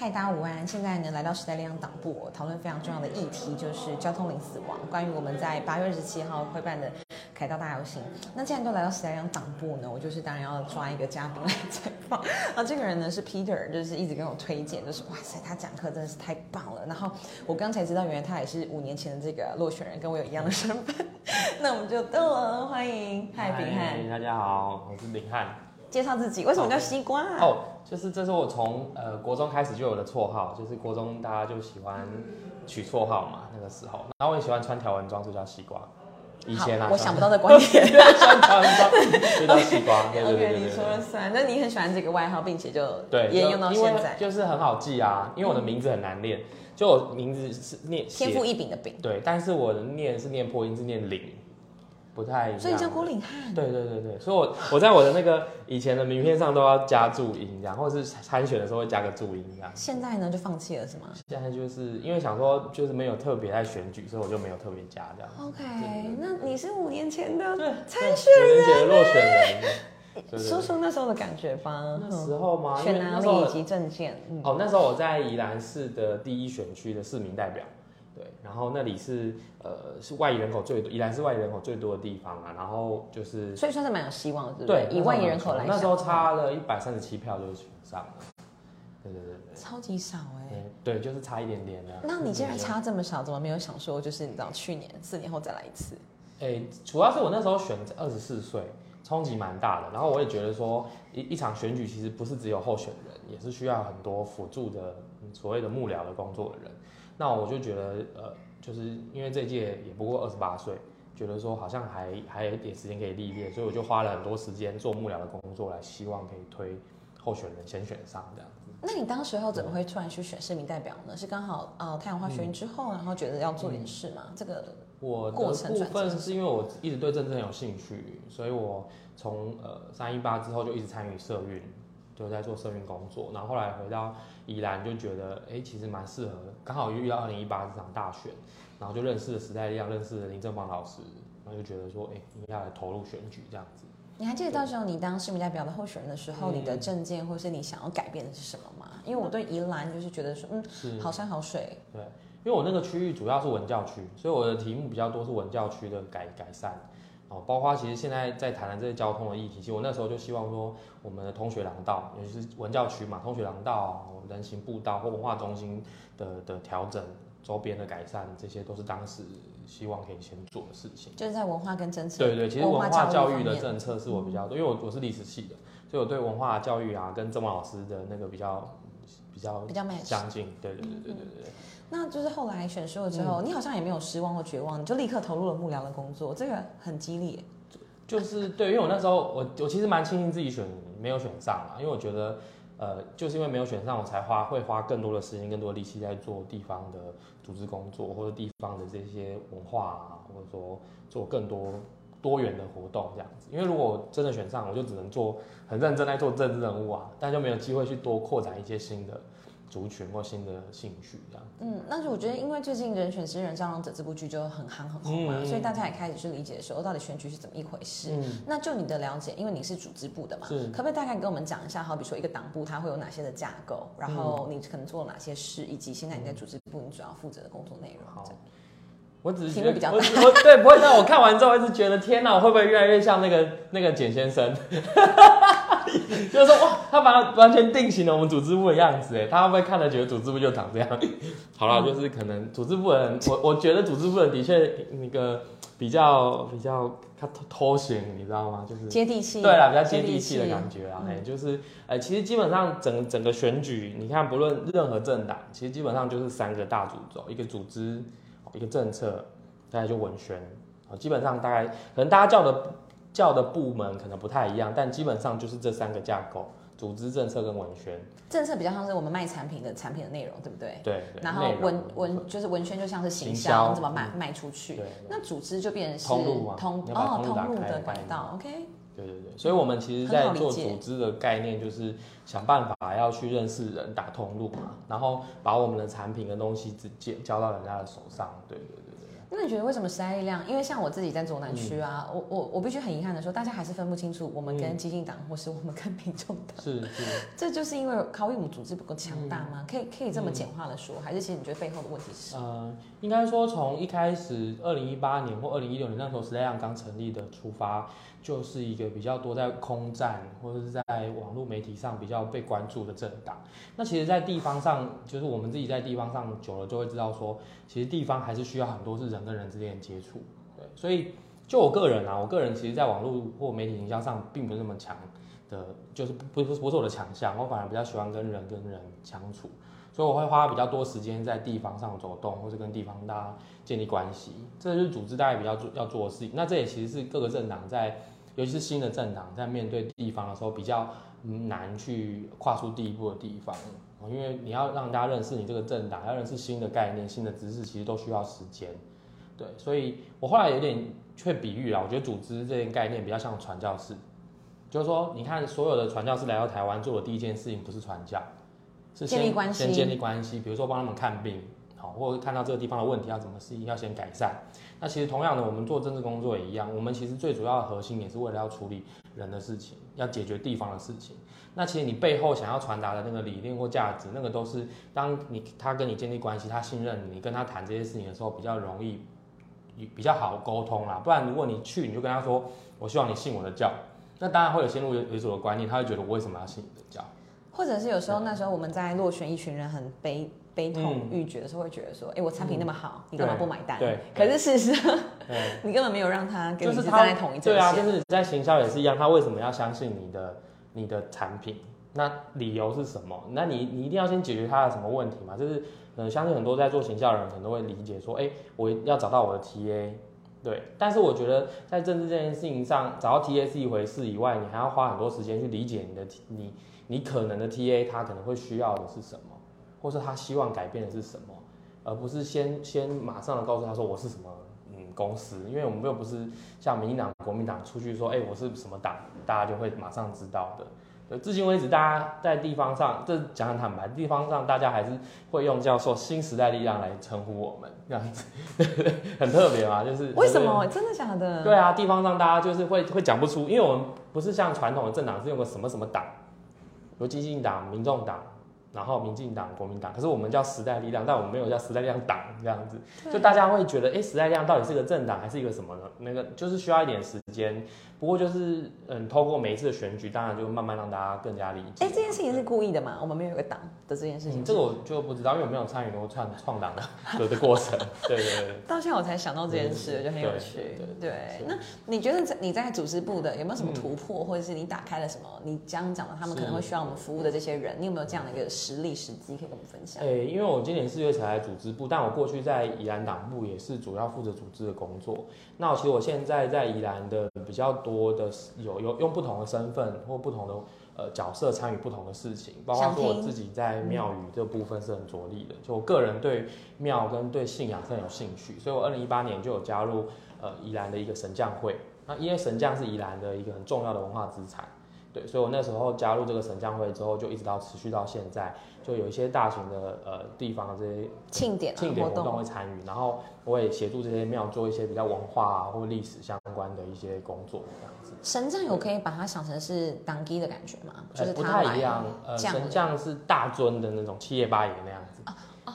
嗨，大家午安！现在呢，来到时代力量党部，讨论非常重要的议题，就是交通零死亡。关于我们在八月二十七号会办的凯道大游行。那既然都来到时代力量党部呢，我就是当然要抓一个嘉宾来采访。啊，这个人呢是 Peter，就是一直跟我推荐，就是哇塞，他讲课真的是太棒了。然后我刚才知道，原来他也是五年前的这个落选人，跟我有一样的身份。那我们就到了，欢迎嗨，平汉，大家好，我是林汉。介绍自己，为什么叫西瓜？哦，就是这是我从呃国中开始就有的绰号，就是国中大家就喜欢取绰号嘛，那个时候，然后我也喜欢穿条纹装，就叫西瓜。以前啊，我想不到的观点，穿条纹装就叫西瓜。对对对你说了算。那你很喜欢这个外号，并且就对沿用到现在，就是很好记啊，因为我的名字很难念，就我名字是念天赋异禀的禀，对，但是我的念是念破音，是念领。不太一样，所以叫郭领汉。对对对对，所以我我在我的那个以前的名片上都要加注音，然后是参选的时候会加个注音这样。现在呢就放弃了是吗？现在就是因为想说就是没有特别在选举，所以我就没有特别加这样。OK，那你是五年前的参选人，落选人，说说那时候的感觉吧。那时候吗？选哪里以及证件？哦，那时候我在宜兰市的第一选区的市民代表。对，然后那里是呃是外移人口最多，宜兰是外移人口最多的地方啊。然后就是，所以算是蛮有希望的，对以外移人口来那时候差了一百三十七票就选上了。对对对对，超级少哎。对，就是差一点点的。那你既然差这么少，怎么没有想说就是你知道去年四年后再来一次？哎，主要是我那时候选二十四岁，冲击蛮大的。然后我也觉得说一一场选举其实不是只有候选人，也是需要很多辅助的所谓的幕僚的工作的人。那我就觉得，呃，就是因为这届也不过二十八岁，觉得说好像还还有一点时间可以历练，所以我就花了很多时间做幕僚的工作，来希望可以推候选人先选上这样子。那你当时候怎么会突然去选市民代表呢？是刚好呃太阳花学运之后，然后觉得要做点事吗？这个我过程部分是因为我一直对政治很有兴趣，所以我从呃三一八之后就一直参与社运。就在做社运工作，然后后来回到宜兰，就觉得哎，其实蛮适合的。刚好遇到二零一八这场大选，然后就认识了时代力量，认识了林正邦老师，然后就觉得说，哎，应该来投入选举这样子。你还记得到时候你当市民代表的候选人的时候，你的政见或是你想要改变的是什么吗？因为我对宜兰就是觉得说，嗯，好山好水。对，因为我那个区域主要是文教区，所以我的题目比较多是文教区的改改善。哦，包括其实现在在谈的这些交通的议题，其实我那时候就希望说，我们的通学廊道，尤其是文教区嘛，通学廊道、人行步道或文化中心的的调整、周边的改善，这些都是当时希望可以先做的事情。就是在文化跟政策。对对，其实文化教育的政策是我比较多，因为我我是历史系的，所以我对文化教育啊，跟郑茂老师的那个比较比较比较相近。对对对对对对。那就是后来选修了之后，你好像也没有失望或绝望，你就立刻投入了幕僚的工作，这个很激烈。就是对，因为我那时候我我其实蛮庆幸自己选没有选上嘛，因为我觉得呃，就是因为没有选上，我才花会花更多的时间、更多的力气在做地方的组织工作，或者地方的这些文化啊，或者说做更多多元的活动这样子。因为如果真的选上，我就只能做很认真在做政治任务啊，但就没有机会去多扩展一些新的。族群或新的兴趣这样。嗯，那是我觉得，因为最近《人选之人蟑螂者》这部剧就很夯很红嘛，所以大家也开始去理解说，到底选举是怎么一回事。嗯，那就你的了解，因为你是组织部的嘛，可不可以大概跟我们讲一下？好比说一个党部它会有哪些的架构，然后你可能做了哪些事，以及现在你在组织部你主要负责的工作内容。好，我只是觉得比较大，我对不会让我看完之后一直觉得天哪，会不会越来越像那个那个简先生？就是说哇，他把它完全定型了我们组织部的样子，哎，他会不会看了觉得组织部就长这样？好了，就是可能组织部人，我我觉得组织部人的确那个比较比较他偷型，你知道吗？就是接地气，对了，比较接地气的感觉啊，哎，就是哎，其实基本上整整个选举，你看不论任何政党，其实基本上就是三个大主轴，一个组织，一个政策，大概就文宣，啊，基本上大概可能大家叫的。叫的部门可能不太一样，但基本上就是这三个架构：组织、政策跟文宣。政策比较像是我们卖产品的产品的内容，对不对？对。然后文文就是文宣，就像是行销，怎么卖卖出去。对。那组织就变成是通路嘛？通哦，通路的管道。OK。对对对，所以我们其实在做组织的概念，就是想办法要去认识人，打通路嘛，然后把我们的产品跟东西直接交到人家的手上。对对对。那你觉得为什么时代力量？因为像我自己在左南区啊，嗯我我我必须很遗憾的说，大家还是分不清楚我们跟激进党或是我们跟民众党。是是，这就是因为考我们组织不够强大嗯吗？可以可以这么简化的说，还是其实你觉得背后的问题是？呃，应该说从一开始，二零一八年或二零一六年那时候时代力量刚成立的出发，就是一个比较多在空战或者是在网络媒体上比较被关注的政党。那其实，在地方上，就是我们自己在地方上久了，就会知道说，其实地方还是需要很多是人跟人之间的接触。对，所以就我个人啊，我个人其实在网络或媒体营销上并不是那么强的，就是不不不是我的强项，我反而比较喜欢跟人跟人相处。所以我会花比较多时间在地方上走动，或是跟地方大家建立关系，这就是组织大家比较做要做的事情。那这也其实是各个政党在，尤其是新的政党在面对地方的时候比较嗯难去跨出第一步的地方，哦因为你要让大家认识你这个政党，要认识新的概念、新的知识，其实都需要时间。对，所以我后来有点会比喻啊，我觉得组织这件概念比较像传教士，就是说，你看所有的传教士来到台湾做的第一件事情不是传教，是先建立关系先建立关系，比如说帮他们看病，好，或者看到这个地方的问题要怎么适应要先改善。那其实同样的，我们做政治工作也一样，我们其实最主要的核心也是为了要处理人的事情，要解决地方的事情。那其实你背后想要传达的那个理念或价值，那个都是当你他跟你建立关系，他信任你，你跟他谈这些事情的时候，比较容易比较好沟通啦。不然如果你去你就跟他说，我希望你信我的教，那当然会有先入为主的观念，他会觉得我为什么要信你的教？或者是有时候那时候我们在落选一群人很悲悲痛欲绝的时候，会觉得说，哎、我产品那么好，你干嘛不买单？嗯对可是事实上，对。你根本没有让他跟就是他你是站在同一阵对啊，就是在行销也是一样，他为什么要相信你的你的产品？那理由是什么？那你你一定要先解决他的什么问题嘛？就是呃，相信很多在做行销的人可能都会理解说，哎、我要找到我的 TA，对。但是我觉得在政治这件事情上，找到 TA 是一回事以外，你还要花很多时间去理解你的你你可能的 TA 他可能会需要的是什么，或是他希望改变的是什么，而不是先先马上的告诉他说我是什么。嗯，公司，因为我们又不是像民进党、国民党出去说，哎、我是什么党，大家就会马上知道的。对，至今为止，大家在地方上，这讲很坦白，地方上大家还是会用叫做新时代力量来称呼我们，这样子，很特别嘛，就是为什么？真的假的？对啊，地方上大家就是会会讲不出，因为我们不是像传统的政党是用个什么什么党，有激进党、民众党，然后民进党、国民党，可是我们叫时代力量，但我们没有叫时代力量党这样子，就大家会觉得，哎、时代力量到底是个政党还是一个什么呢？那个就是需要一点时间，不过就是嗯，透过每一次的选举，当然就慢慢让大家更加理解。哎、这件事情是故意的嘛？我们没有一个党的这件事情、嗯，这个我就不知道，因为我没有参与过创创党的的的过程。对对对。到现在我才想到这件事，嗯就很有对趣。对对，那你觉得在你在组织部的有没有什么嗯突破，或者是你打开了什么？你刚刚讲的他们可能会需要我们服务的这些人，你有没有这样的一个实力时机可以跟我们分享？诶、因为我今年四月才来组织部，但我过去在宜兰党部也是主要负责组织的工作。那其实我现在在宜兰的比较多的有有用不同的身份或不同的呃角色参与不同的事情，包括说我自己在庙宇这部分是很着力的，就我个人对庙跟对信仰是很有兴趣，所以我二零一八年就有加入呃宜兰的一个神将会。那因为神将是宜兰的一个很重要的文化资产。对，所以我那时候加入这个神将会之后，就一直到持续到现在，就有一些大型的呃地方的这些庆典、啊、庆典活动动会参与，然后我也协助这些庙做一些比较文化啊或历史相关的一些工作，这样子。神将有可以把它想成是当机的感觉吗？就是呃不太一样，呃，神将是大尊的那种七爷八爷那样子，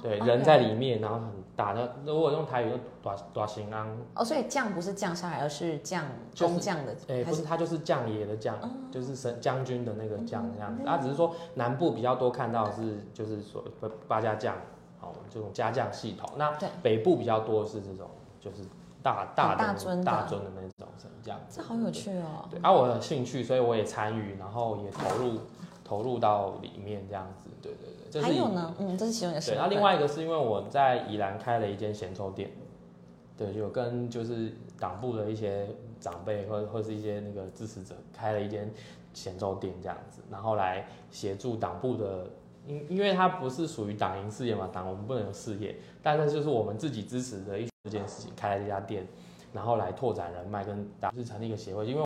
对，哦人在里面，然后很大。那如果用台语就大大行安，哦，所以降不是降下来，而是降就是工匠的，哎、不是，他就是将爷的将，哦就是神将军的那个将这样他、只是说南部比较多看到是就是所谓八家将，好，这种家将系统。那北部比较多是这种就是大大的大尊的大尊的那种神将。这好有趣哦。对，啊，我有兴趣，所以我也参与，然后也投入投入到里面这样子。对对对，这是还有呢，嗯，这是其中一个身对，那另外一个是因为我在宜兰开了一间咸粥店，对，有跟就是党部的一些长辈或或是一些那个支持者开了一间咸粥店这样子，然后来协助党部的，因因为它不是属于党营事业嘛，党我们不能有事业，但是就是我们自己支持的一这件事情，开了这家店，然后来拓展人脉跟党，就是成立一个协会，因为